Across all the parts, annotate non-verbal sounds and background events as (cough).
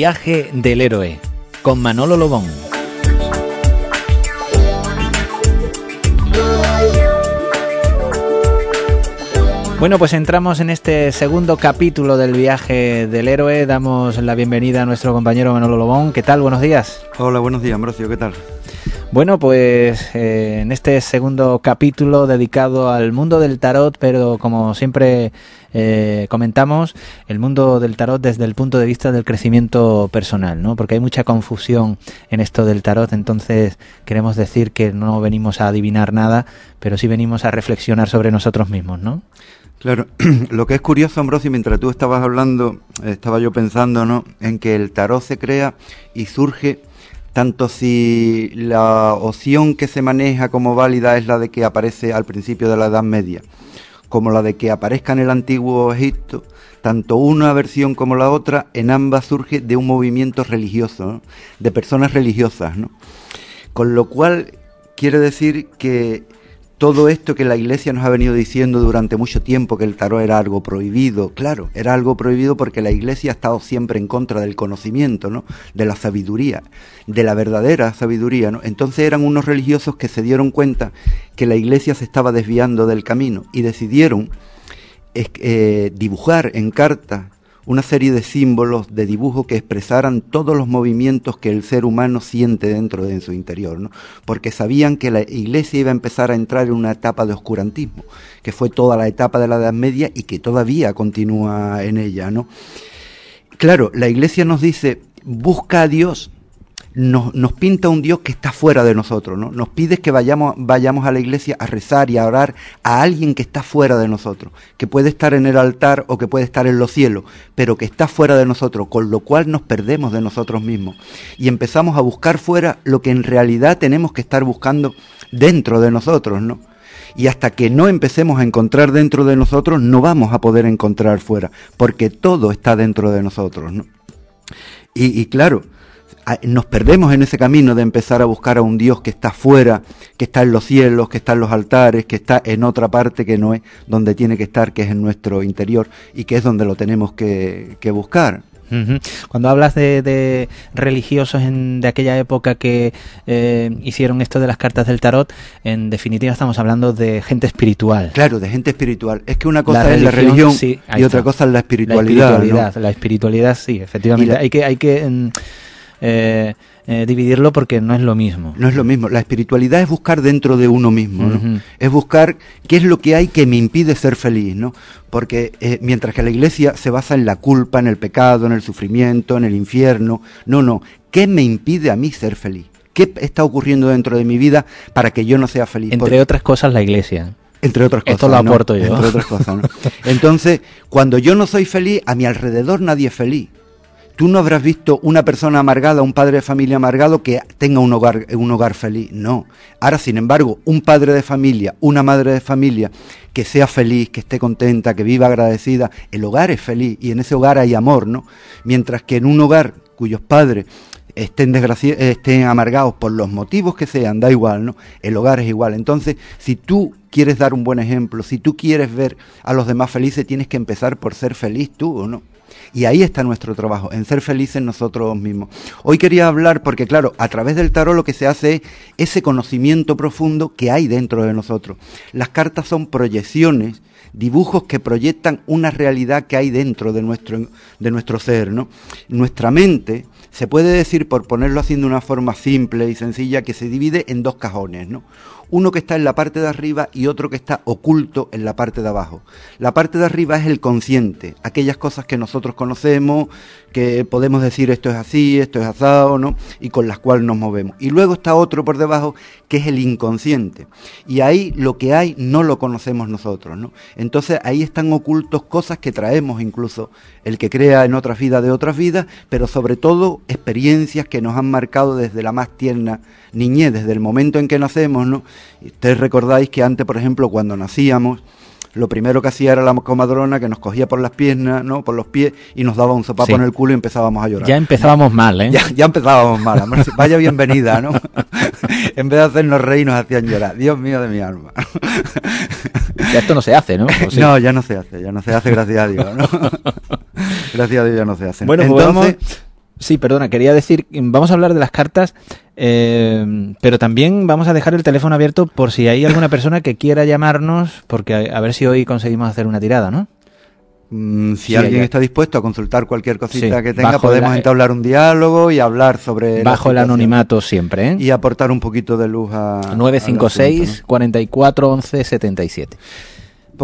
Viaje del héroe, con Manolo Lobón. Bueno, pues entramos en este segundo capítulo del viaje del héroe. Damos la bienvenida a nuestro compañero Manolo Lobón. ¿Qué tal? Buenos días. Hola, buenos días, Ambrosio. ¿Qué tal? Bueno, pues eh, en este segundo capítulo dedicado al mundo del tarot, pero como siempre eh, comentamos el mundo del tarot desde el punto de vista del crecimiento personal, ¿no? Porque hay mucha confusión en esto del tarot, entonces queremos decir que no venimos a adivinar nada, pero sí venimos a reflexionar sobre nosotros mismos, ¿no? Claro, (clears throat) lo que es curioso, Ambrosio, mientras tú estabas hablando, estaba yo pensando, ¿no? En que el tarot se crea y surge tanto si la opción que se maneja como válida es la de que aparece al principio de la Edad Media, como la de que aparezca en el antiguo Egipto, tanto una versión como la otra, en ambas surge de un movimiento religioso, de personas religiosas, ¿no? Con lo cual quiere decir que todo esto que la Iglesia nos ha venido diciendo durante mucho tiempo, que el tarot era algo prohibido, claro, era algo prohibido porque la Iglesia ha estado siempre en contra del conocimiento, ¿no? de la sabiduría, de la verdadera sabiduría. ¿no? Entonces eran unos religiosos que se dieron cuenta que la Iglesia se estaba desviando del camino y decidieron eh, dibujar en carta una serie de símbolos, de dibujos que expresaran todos los movimientos que el ser humano siente dentro de su interior, ¿no? porque sabían que la iglesia iba a empezar a entrar en una etapa de oscurantismo, que fue toda la etapa de la Edad Media y que todavía continúa en ella. ¿no? Claro, la iglesia nos dice, busca a Dios, nos, nos, pinta un Dios que está fuera de nosotros, ¿no? Nos pide que vayamos, vayamos a la iglesia a rezar y a orar a alguien que está fuera de nosotros, que puede estar en el altar o que puede estar en los cielos, pero que está fuera de nosotros, con lo cual nos perdemos de nosotros mismos y empezamos a buscar fuera lo que en realidad tenemos que estar buscando dentro de nosotros, ¿no? Y hasta que no empecemos a encontrar dentro de nosotros, no vamos a poder encontrar fuera, porque todo está dentro de nosotros, ¿no? Y, y claro, nos perdemos en ese camino de empezar a buscar a un Dios que está fuera, que está en los cielos, que está en los altares, que está en otra parte que no es donde tiene que estar, que es en nuestro interior y que es donde lo tenemos que, que buscar. Cuando hablas de, de religiosos en, de aquella época que eh, hicieron esto de las cartas del tarot, en definitiva estamos hablando de gente espiritual. Claro, de gente espiritual. Es que una cosa la es la religión sí, y otra cosa es la espiritualidad. La espiritualidad, ¿no? la espiritualidad sí, efectivamente. La... Hay que, hay que eh, eh, dividirlo porque no es lo mismo. No es lo mismo. La espiritualidad es buscar dentro de uno mismo, ¿no? Uh -huh. Es buscar qué es lo que hay que me impide ser feliz, ¿no? Porque eh, mientras que la iglesia se basa en la culpa, en el pecado, en el sufrimiento, en el infierno, no, no. ¿Qué me impide a mí ser feliz? ¿Qué está ocurriendo dentro de mi vida para que yo no sea feliz? Entre Porque... otras cosas, la iglesia. Entre otras cosas. Esto lo aporto ¿no? yo. Entre otras cosas, ¿no? (laughs) Entonces, cuando yo no soy feliz, a mi alrededor nadie es feliz. Tú no habrás visto una persona amargada, un padre de familia amargado que tenga un hogar, un hogar feliz. No. Ahora, sin embargo, un padre de familia, una madre de familia que sea feliz, que esté contenta, que viva agradecida, el hogar es feliz y en ese hogar hay amor, ¿no? Mientras que en un hogar cuyos padres estén, estén amargados por los motivos que sean, da igual, ¿no? El hogar es igual. Entonces, si tú quieres dar un buen ejemplo, si tú quieres ver a los demás felices, tienes que empezar por ser feliz tú, ¿o no? Y ahí está nuestro trabajo, en ser felices nosotros mismos. Hoy quería hablar porque, claro, a través del tarot lo que se hace es ese conocimiento profundo que hay dentro de nosotros. Las cartas son proyecciones, dibujos que proyectan una realidad que hay dentro de nuestro, de nuestro ser, ¿no? Nuestra mente, se puede decir, por ponerlo así de una forma simple y sencilla, que se divide en dos cajones, ¿no? Uno que está en la parte de arriba y otro que está oculto en la parte de abajo. La parte de arriba es el consciente, aquellas cosas que nosotros conocemos, que podemos decir esto es así, esto es asado, ¿no? Y con las cuales nos movemos. Y luego está otro por debajo que es el inconsciente. Y ahí lo que hay no lo conocemos nosotros, ¿no? Entonces ahí están ocultos cosas que traemos incluso el que crea en otras vidas de otras vidas, pero sobre todo experiencias que nos han marcado desde la más tierna niñez, desde el momento en que nacemos, ¿no? Ustedes recordáis que antes, por ejemplo, cuando nacíamos, lo primero que hacía era la comadrona que nos cogía por las piernas, ¿no? Por los pies y nos daba un sopapo sí. en el culo y empezábamos a llorar. Ya empezábamos mal, ¿eh? Ya, ya empezábamos mal. Vaya bienvenida, ¿no? (laughs) en vez de hacernos reír nos hacían llorar. Dios mío de mi alma. ya esto no se hace, ¿no? Sí? No, ya no se hace, ya no se hace, gracias a Dios, ¿no? (laughs) gracias a Dios ya no se hace. Bueno, Entonces, pues vamos Sí, perdona, quería decir, vamos a hablar de las cartas, eh, pero también vamos a dejar el teléfono abierto por si hay alguna persona que quiera llamarnos, porque a ver si hoy conseguimos hacer una tirada, ¿no? Mm, si alguien está dispuesto a consultar cualquier cosita que tenga, podemos entablar un diálogo y hablar sobre. Bajo el anonimato siempre, ¿eh? Y aportar un poquito de luz a. 956 44 11 77.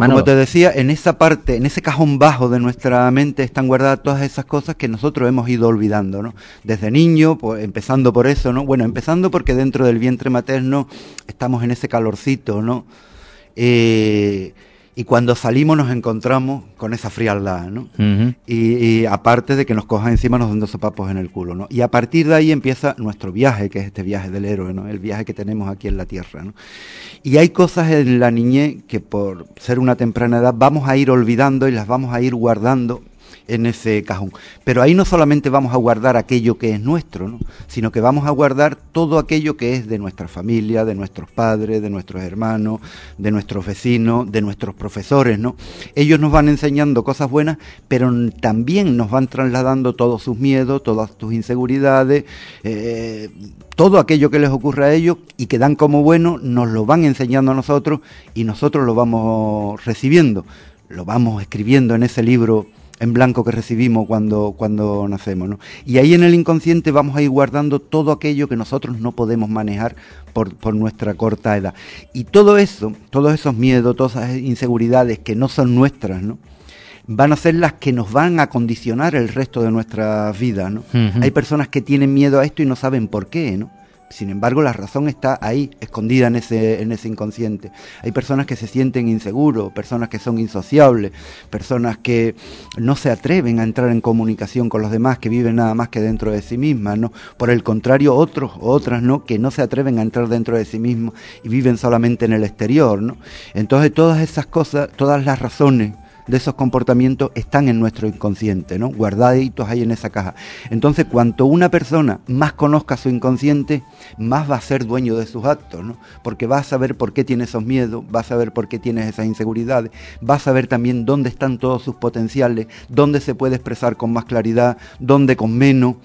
Como te decía, en esa parte, en ese cajón bajo de nuestra mente están guardadas todas esas cosas que nosotros hemos ido olvidando, ¿no? Desde niño, pues, empezando por eso, ¿no? Bueno, empezando porque dentro del vientre materno estamos en ese calorcito, ¿no? Eh, y cuando salimos nos encontramos con esa frialdad, ¿no? y, aparte de que nos cojan encima nos dando sopapos en el culo, ¿no? Y a partir de ahí empieza nuestro viaje, que es este viaje del héroe, ¿no? El viaje que tenemos aquí en la Tierra, ¿no? Y hay cosas en la niñez que por ser una temprana edad vamos a ir olvidando y las vamos a ir guardando en ese cajón. Pero ahí no solamente vamos a guardar aquello que es nuestro, ¿no? sino que vamos a guardar todo aquello que es de nuestra familia, de nuestros padres, de nuestros hermanos, de nuestros vecinos, de nuestros profesores. ¿no? Ellos nos van enseñando cosas buenas, pero también nos van trasladando todos sus miedos, todas sus inseguridades, eh, todo aquello que les ocurre a ellos y que dan como bueno, nos lo van enseñando a nosotros y nosotros lo vamos recibiendo, lo vamos escribiendo en ese libro en blanco que recibimos cuando, cuando nacemos. ¿no? Y ahí en el inconsciente vamos a ir guardando todo aquello que nosotros no podemos manejar por, por, nuestra corta edad. Y todo eso, todos esos miedos, todas esas inseguridades que no son nuestras, ¿no? van a ser las que nos van a condicionar el resto de nuestra vida. ¿no? Hay personas que tienen miedo a esto y no saben por qué. ¿no? Sin embargo, la razón está ahí, escondida en ese, en ese inconsciente. Hay personas que se sienten inseguros, personas que son insociables, personas que no se atreven a entrar en comunicación con los demás, que viven nada más que dentro de sí mismas, ¿no? Por el contrario, otros otras, ¿no? Que no se atreven a entrar dentro de sí mismos y viven solamente en el exterior, ¿no? Entonces, todas esas cosas, todas las razones de esos comportamientos están en nuestro inconsciente, ¿no? Guardaditos ahí en esa caja. Entonces, cuanto una persona más conozca su inconsciente, más va a ser dueño de sus actos, ¿no? Porque va a saber por qué tiene esos miedos, va a saber por qué tiene esas inseguridades, va a saber también dónde están todos sus potenciales, dónde se puede expresar con más claridad, dónde con menos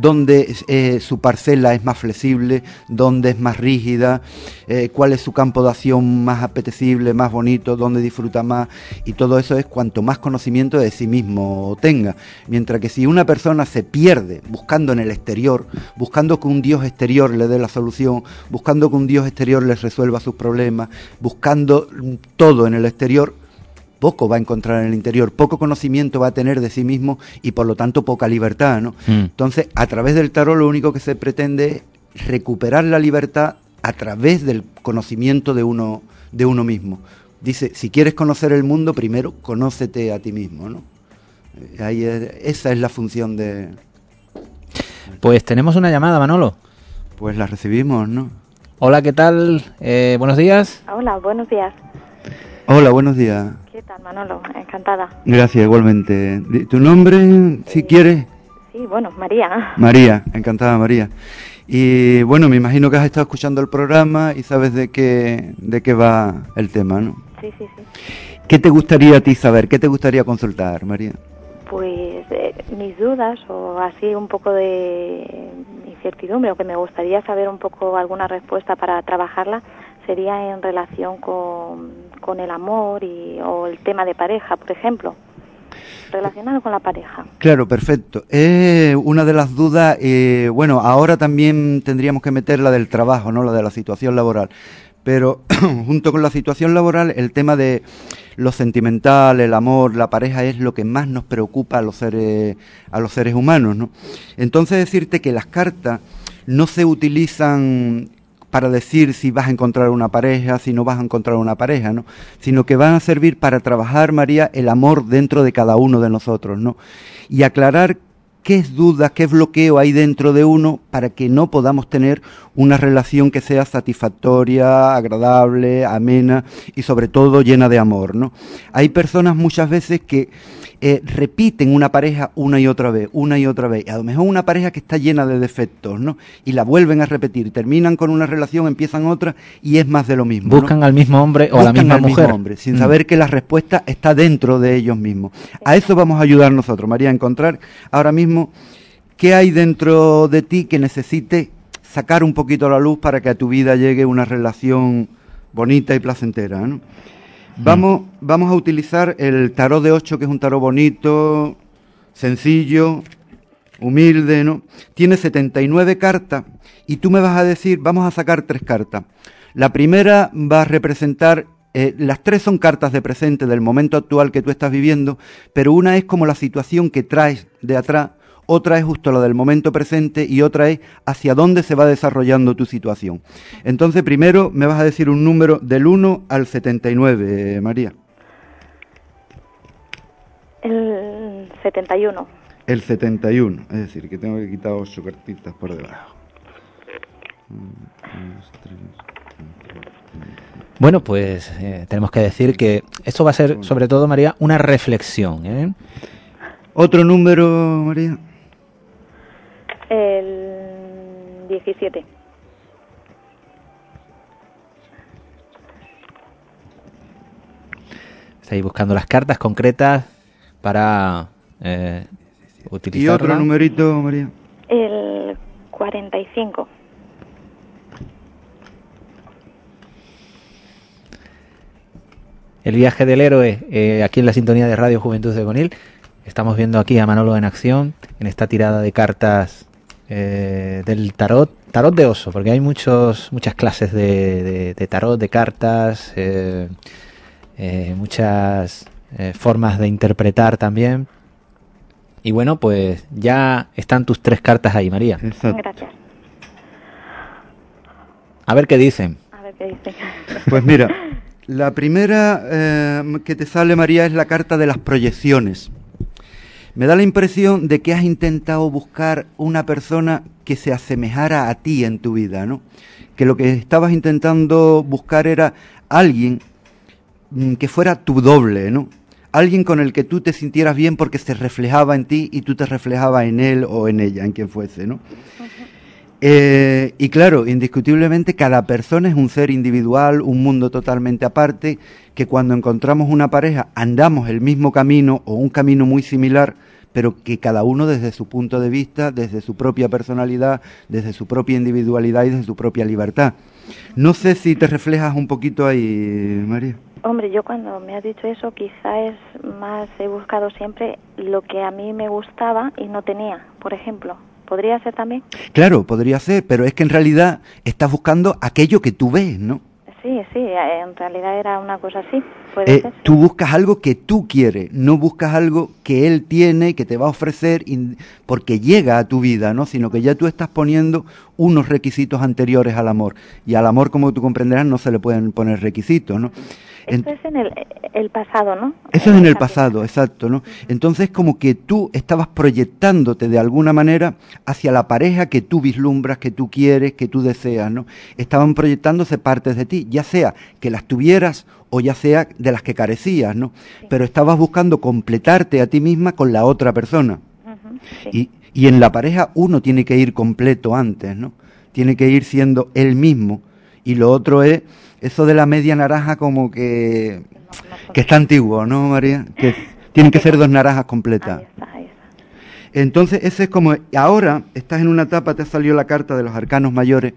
dónde eh, su parcela es más flexible, dónde es más rígida, eh, cuál es su campo de acción más apetecible, más bonito, dónde disfruta más, y todo eso es cuanto más conocimiento de sí mismo tenga. Mientras que si una persona se pierde buscando en el exterior, buscando que un Dios exterior le dé la solución, buscando que un Dios exterior les resuelva sus problemas, buscando todo en el exterior, poco va a encontrar en el interior, poco conocimiento va a tener de sí mismo y por lo tanto poca libertad, ¿no? Mm. Entonces, a través del tarot lo único que se pretende es recuperar la libertad a través del conocimiento de uno, de uno mismo. Dice, si quieres conocer el mundo, primero conócete a ti mismo, ¿no? Eh, ahí esa es la función de... Pues tenemos una llamada, Manolo. Pues la recibimos, ¿no? Hola, ¿qué tal? Eh, buenos días. Hola, buenos días. Hola, buenos días. ¿Qué tal, Manolo? Encantada. Gracias, igualmente. ¿Tu nombre, si quieres? Sí, bueno, María. María, encantada, María. Y bueno, me imagino que has estado escuchando el programa y sabes de qué, de qué va el tema, ¿no? Sí, sí, sí. ¿Qué te gustaría a ti saber? ¿Qué te gustaría consultar, María? Pues eh, mis dudas o así un poco de incertidumbre o que me gustaría saber un poco alguna respuesta para trabajarla sería en relación con, con el amor y, o el tema de pareja, por ejemplo relacionado con la pareja. Claro, perfecto. Es una de las dudas, eh, bueno, ahora también tendríamos que meter la del trabajo, ¿no? La de la situación laboral. Pero (clears throat) junto con la situación laboral, el tema de lo sentimental, el amor, la pareja es lo que más nos preocupa a los seres, a los seres humanos, ¿no? Entonces decirte que las cartas no se utilizan para decir si vas a encontrar una pareja, si no vas a encontrar una pareja, ¿no? Sino que van a servir para trabajar, María, el amor dentro de cada uno de nosotros, ¿no? Y aclarar qué duda, qué bloqueo hay dentro de uno para que no podamos tener una relación que sea satisfactoria, agradable, amena y sobre todo llena de amor, ¿no? Hay personas muchas veces que eh, repiten una pareja una y otra vez, una y otra vez. A lo mejor una pareja que está llena de defectos, ¿no? Y la vuelven a repetir, terminan con una relación, empiezan otra y es más de lo mismo. Buscan al mismo hombre o a la misma al mujer. Mismo hombre, sin mm. saber que la respuesta está dentro de ellos mismos. A eso vamos a ayudar nosotros, María, a encontrar ahora mismo ¿Qué hay dentro de ti que necesite sacar un poquito la luz para que a tu vida llegue una relación bonita y placentera? ¿no? Vamos, vamos a utilizar el tarot de 8, que es un tarot bonito, sencillo, humilde, ¿no? Tiene 79 cartas y tú me vas a decir, vamos a sacar tres cartas. La primera va a representar, eh, las tres son cartas de presente del momento actual que tú estás viviendo, pero una es como la situación que traes de atrás otra es justo lo del momento presente y otra es hacia dónde se va desarrollando tu situación. Entonces, primero me vas a decir un número del 1 al 79, María. El 71. El 71, es decir, que tengo que quitar ocho cartitas por debajo. Bueno, pues eh, tenemos que decir que esto va a ser, sobre todo, María, una reflexión. ¿eh? Otro número, María. El 17. Estáis buscando las cartas concretas para eh, ¿Y otro numerito, María? El 45. El viaje del héroe, eh, aquí en la sintonía de Radio Juventud de Gonil. Estamos viendo aquí a Manolo en acción en esta tirada de cartas eh, del tarot, tarot de oso, porque hay muchos, muchas clases de, tarot, de cartas, eh, eh, muchas formas de interpretar también. Y bueno, pues ya están tus tres cartas ahí, María. Gracias. A ver qué dicen. A ver qué dicen. (laughs) Pues mira, la primera que te sale, María, es la carta de las proyecciones. Me da la impresión de que has intentado buscar una persona que se asemejara a ti en tu vida, ¿no? Que lo que estabas intentando buscar era alguien mm, que fuera tu doble, ¿no? Alguien con el que tú te sintieras bien porque se reflejaba en ti y tú te reflejabas en él o en ella, en quien fuese, ¿no? Eh, y claro, indiscutiblemente cada persona es un ser individual, un mundo totalmente aparte, que cuando encontramos una pareja andamos el mismo camino o un camino muy similar, pero que cada uno desde su punto de vista, desde su propia personalidad, desde su propia individualidad y desde su propia libertad. No sé si te reflejas un poquito ahí, María. Hombre, yo cuando me has dicho eso, quizá es más, he buscado siempre lo que a mí me gustaba y no tenía, por ejemplo. ¿Podría ser también? Claro, podría ser, pero es que en realidad estás buscando aquello que tú ves, ¿no? Sí, sí, en realidad era una cosa así. Eh, tú buscas algo que tú quieres, no buscas algo que él tiene, que te va a ofrecer porque llega a tu vida, ¿no? Sino que ya tú estás poniendo unos requisitos anteriores al amor. Y al amor, como tú comprenderás, no se le pueden poner requisitos, ¿no? Eso es en el, pasado, ¿no? Eso es en el pasado, exacto, ¿no? Entonces como que tú estabas proyectándote de alguna manera hacia la pareja que tú vislumbras, que tú quieres, que tú deseas, ¿no? Estaban proyectándose partes de ti, ya sea que las tuvieras o ya sea de las que carecías, ¿no? Pero estabas buscando completarte a ti misma con la otra persona. y, y en la pareja uno tiene que ir completo antes, ¿no? Tiene que ir siendo él mismo. Y lo otro es eso de la media naranja como que, que está antiguo, ¿no, María? Que tienen que ser dos naranjas completas. Entonces, ese es como, ahora estás en una etapa, te ha salido la carta de los arcanos mayores,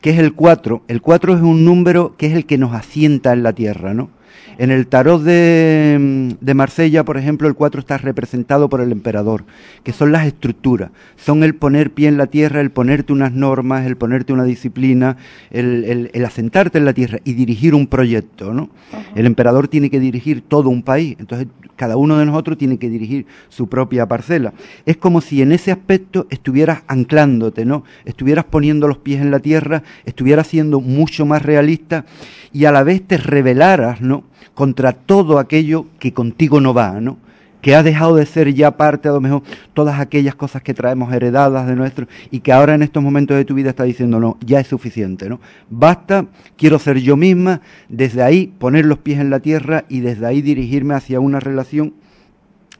que es el 4. El 4 es un número que es el que nos asienta en la tierra, ¿no? En el tarot de, de, Marsella, por ejemplo, el 4 está representado por el emperador, que son las estructuras, son el poner pie en la tierra, el ponerte unas normas, el ponerte una disciplina, el, el, asentarte en la tierra y dirigir un proyecto, ¿no? El emperador tiene que dirigir todo un país, entonces cada uno de nosotros tiene que dirigir su propia parcela. Es como si en ese aspecto estuvieras anclándote, ¿no? Estuvieras poniendo los pies en la tierra, estuvieras siendo mucho más realista y a la vez te revelaras, ¿no? Contra todo aquello que contigo no va, ¿no? que ha dejado de ser ya parte, a lo mejor, todas aquellas cosas que traemos heredadas de nuestro, y que ahora en estos momentos de tu vida está diciendo, no, ya es suficiente, ¿no? Basta, quiero ser yo misma, desde ahí poner los pies en la tierra y desde ahí dirigirme hacia una relación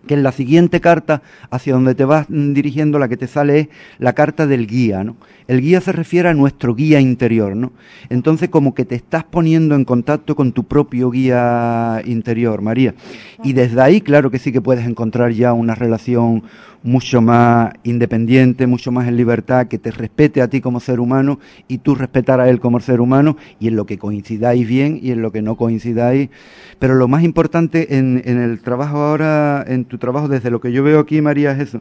que en la siguiente carta hacia donde te vas dirigiendo la que te sale es la carta del guía, ¿no? El guía se refiere a nuestro guía interior, ¿no? Entonces como que te estás poniendo en contacto con tu propio guía interior, María. Y desde ahí, claro que sí que puedes encontrar ya una relación mucho más independiente, mucho más en libertad, que te respete a ti como ser humano y tú respetar a él como ser humano y en lo que coincidáis bien y en lo que no coincidáis. Pero lo más importante en, en el trabajo ahora, en tu trabajo, desde lo que yo veo aquí, María, es eso,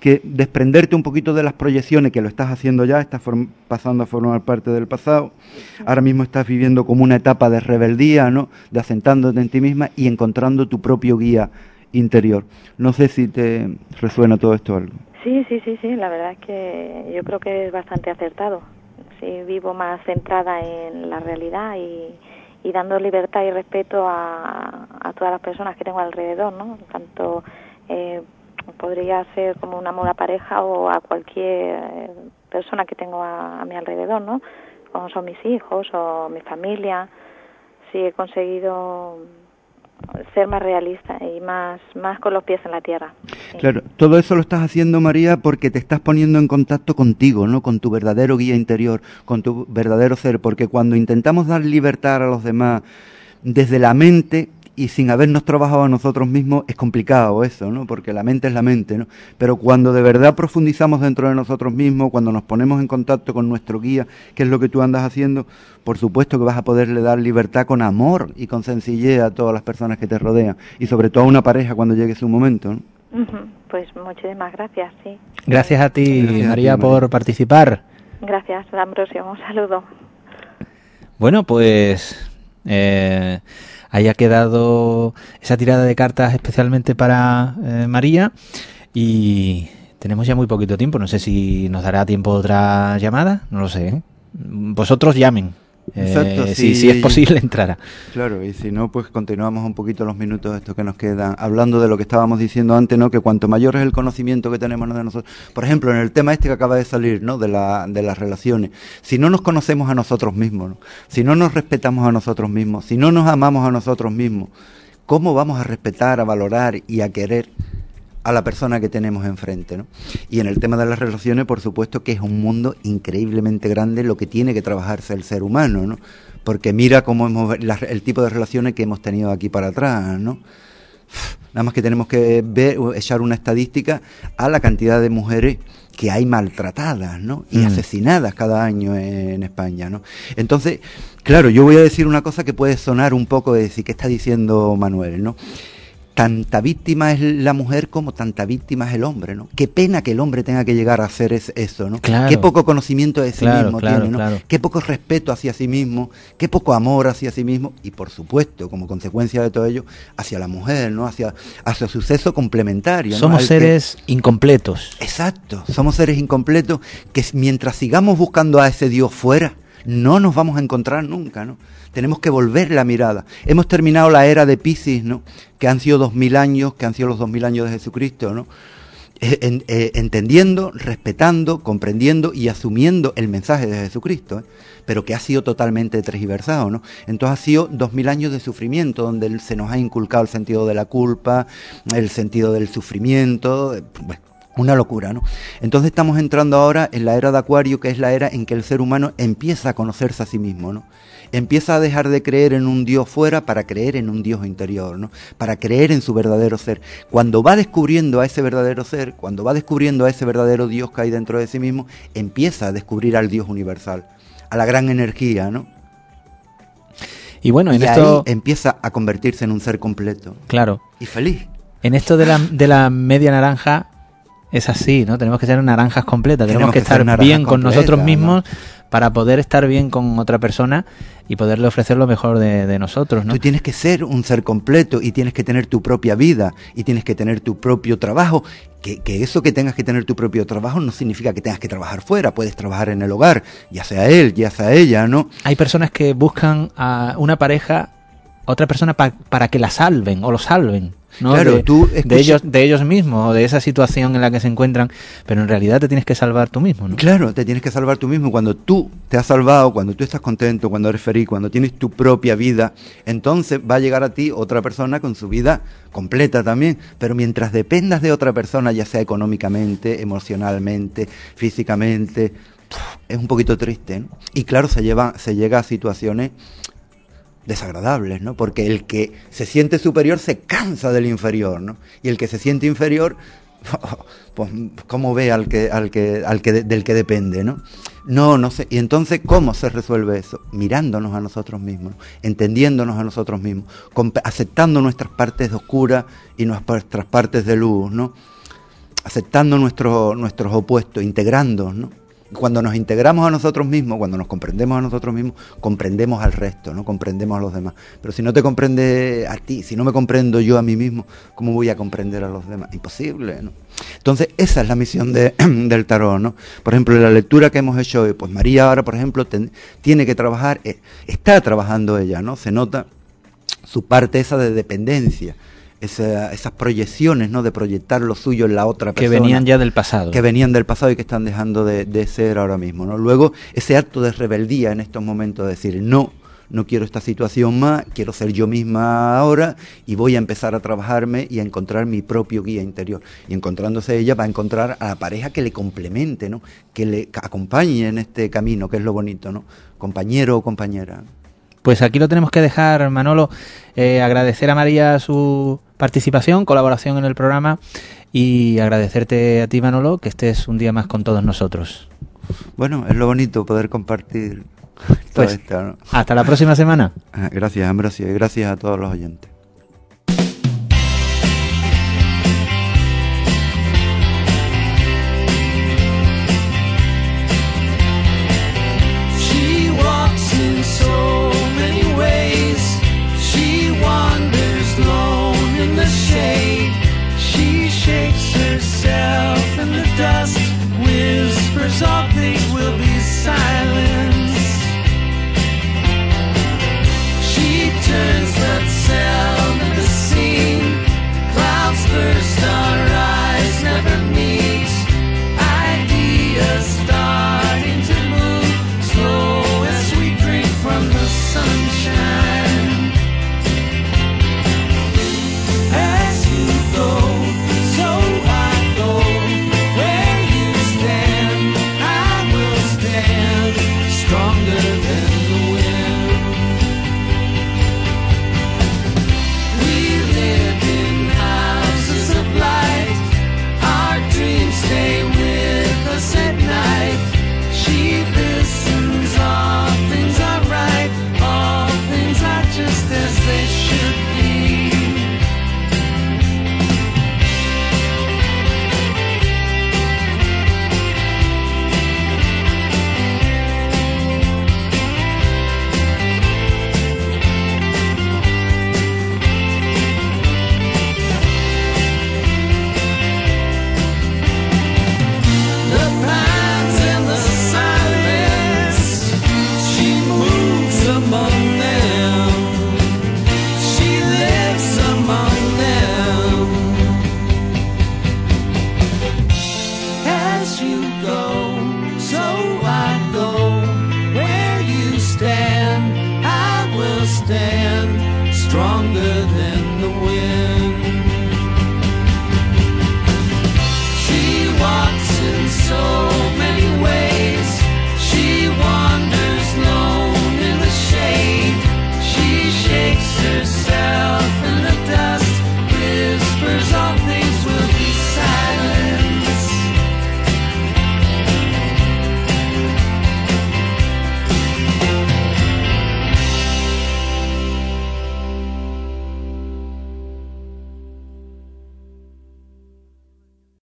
que desprenderte un poquito de las proyecciones, que lo estás haciendo ya, estás pasando a formar parte del pasado, ahora mismo estás viviendo como una etapa de rebeldía, ¿no? De asentándote en ti misma y encontrando tu propio guía interior. No sé si te resuena todo esto algo. Sí, sí, sí, sí, la verdad es que yo creo que es bastante acertado. Sí, vivo más centrada en la realidad y, y dando libertad y respeto a, a, todas las personas que tengo alrededor, ¿no? Tanto eh, podría ser como un amor pareja o a cualquier persona que tengo a, a mi alrededor, ¿no? Como son mis hijos o mi familia. Sí, he conseguido ser más realista y más, más con los pies en la tierra. Claro, todo eso lo estás haciendo, María, porque te estás poniendo en contacto contigo, ¿no? Con tu verdadero guía interior, con tu verdadero ser, porque cuando intentamos dar libertad a los demás desde la mente, y sin habernos trabajado a nosotros mismos es complicado eso, ¿no? Porque la mente es la mente, ¿no? Pero cuando de verdad profundizamos dentro de nosotros mismos, cuando nos ponemos en contacto con nuestro guía, que es lo que tú andas haciendo, por supuesto que vas a poderle dar libertad con amor y con sencillez a todas las personas que te rodean y sobre todo a una pareja cuando llegue su momento, ¿no? Pues muchísimas gracias, sí. Gracias a ti, María, por participar. Gracias, Ambrosio. Un saludo. Bueno, pues eh, haya quedado esa tirada de cartas especialmente para eh, María y tenemos ya muy poquito tiempo. No sé si nos dará tiempo otra llamada, no lo sé. ¿eh? Vosotros llamen. Exacto, eh, si, es posible, (laughs) entrará. Claro, y si no, pues continuamos un poquito los minutos estos que nos quedan, hablando de lo que estábamos diciendo antes, ¿no? Que cuanto mayor es el conocimiento que tenemos de nosotros, por ejemplo, en el tema este que acaba de salir, ¿no? De, la, de las relaciones, si no nos conocemos a nosotros mismos, si no nos respetamos a nosotros mismos, si no nos amamos a nosotros mismos, ¿cómo vamos a respetar, a valorar y a querer a la persona que tenemos enfrente. ¿no? Y en el tema de las relaciones, por supuesto que es un mundo increíblemente grande lo que tiene que trabajarse el ser humano, ¿no? porque mira cómo hemos, el tipo de relaciones que hemos tenido aquí para atrás. ¿no? Nada más que tenemos que ver, echar una estadística a la cantidad de mujeres que hay maltratadas, ¿no? Y mm. asesinadas cada año en España, ¿no? Entonces, claro, yo voy a decir una cosa que puede sonar un poco de decir, ¿qué está diciendo Manuel, no? Tanta víctima es la mujer como tanta víctima es el hombre, ¿no? Qué pena que el hombre tenga que llegar a hacer eso, ¿no? Qué poco conocimiento de sí mismo tiene, ¿no? Qué poco respeto hacia sí mismo, qué poco amor hacia sí mismo y por supuesto, como consecuencia de todo ello, hacia la mujer, ¿no? Hacia, hacia su sexo complementario. Somos seres incompletos. Exacto, somos seres incompletos que mientras sigamos buscando a ese Dios fuera, no nos vamos a encontrar nunca, ¿no? Tenemos que volver la mirada. Hemos terminado la era de Pisces, ¿no? Que han sido dos mil años, que han sido los dos mil años de Jesucristo, ¿no? Eh, eh, entendiendo, respetando, comprendiendo y asumiendo el mensaje de Jesucristo, ¿eh? pero que ha sido totalmente transversado, ¿no? Entonces ha sido dos mil años de sufrimiento, donde se nos ha inculcado el sentido de la culpa, el sentido del sufrimiento, bueno, una locura, ¿no? Entonces estamos entrando ahora en la era de Acuario, que es la era en que el ser humano empieza a conocerse a sí mismo, ¿no? empieza a dejar de creer en un Dios fuera para creer en un Dios interior, ¿no? Para creer en su verdadero ser. Cuando va descubriendo a ese verdadero ser, cuando va descubriendo a ese verdadero Dios que hay dentro de sí mismo, empieza a descubrir al Dios universal, a la gran energía, ¿no? Y bueno, en esto ahí empieza a convertirse en un ser completo. Claro. Y feliz. En esto de la, de la media naranja es así, ¿no? Tenemos que ser naranjas completas, tenemos, que, estar bien con nosotros mismos para poder estar bien con otra persona y poderle ofrecer lo mejor de, nosotros. ¿no? Tú tienes que ser un ser completo y tienes que tener tu propia vida y tienes que tener tu propio trabajo. Que, eso que tengas que tener tu propio trabajo no significa que tengas que trabajar fuera, puedes trabajar en el hogar, ya sea él, ya sea ella, ¿no? Hay personas que buscan a una pareja, otra persona para que la salven o lo salven ¿no? Claro, de, tú de ellos, de ellos mismos o de esa situación en la que se encuentran, pero en realidad te tienes que salvar tú mismo, ¿no? Claro, te tienes que salvar tú mismo. Cuando tú te has salvado, cuando tú estás contento, cuando eres feliz, cuando tienes tu propia vida, entonces va a llegar a ti otra persona con su vida completa también. Pero mientras dependas de otra persona, ya sea económicamente, emocionalmente, físicamente, es un poquito triste. ¿no? Y claro, se, lleva, se llega a situaciones desagradables, ¿no? Porque el que se siente superior se cansa del inferior, ¿no? Y el que se siente inferior, (laughs) pues cómo ve al que, al que, al que del que depende, ¿no? No, no sé. Y entonces, ¿cómo se resuelve eso? Mirándonos a nosotros mismos, ¿no? entendiéndonos a nosotros mismos, aceptando nuestras partes oscuras y nuestras partes de luz, ¿no? Aceptando nuestros nuestros opuestos, integrándonos, ¿no? Cuando nos integramos a nosotros mismos, cuando nos comprendemos a nosotros mismos, comprendemos al resto, ¿no? Comprendemos a los demás. Pero si no te comprende a ti, si no me comprendo yo a mí mismo, ¿cómo voy a comprender a los demás? Imposible, ¿no? Entonces, esa es la misión de- (clears throat) del tarot, ¿no? Por ejemplo, la lectura que hemos hecho hoy, pues María ahora, por ejemplo, ten- tiene que trabajar, eh, está trabajando ella, ¿no? Se nota su parte esa de dependencia, esa- esas proyecciones, ¿no? De proyectar lo suyo en la otra Que persona venían ya del pasado. que venían del pasado y que están dejando de, de ser ahora mismo. ¿no? Luego, ese acto de rebeldía en estos momentos, de decir, no, no quiero esta situación más, quiero ser yo misma ahora y voy a empezar a trabajarme y a encontrar mi propio guía interior. Y encontrándose ella va a encontrar a la pareja que le complemente, ¿no? que le acompañe en este camino, que es lo bonito, ¿no? compañero o compañera. Pues aquí lo tenemos que dejar, Manolo. Eh, agradecer a María su participación, colaboración en el programa y agradecerte a ti, Manolo, que estés un día más con todos nosotros. Bueno, es lo bonito poder compartir todo Pues, esto, ¿no? Hasta la próxima semana. (laughs) Gracias, Ambrosio, y gracias a todos los oyentes. shakes herself in the dust, whispers all things will be silent. stay.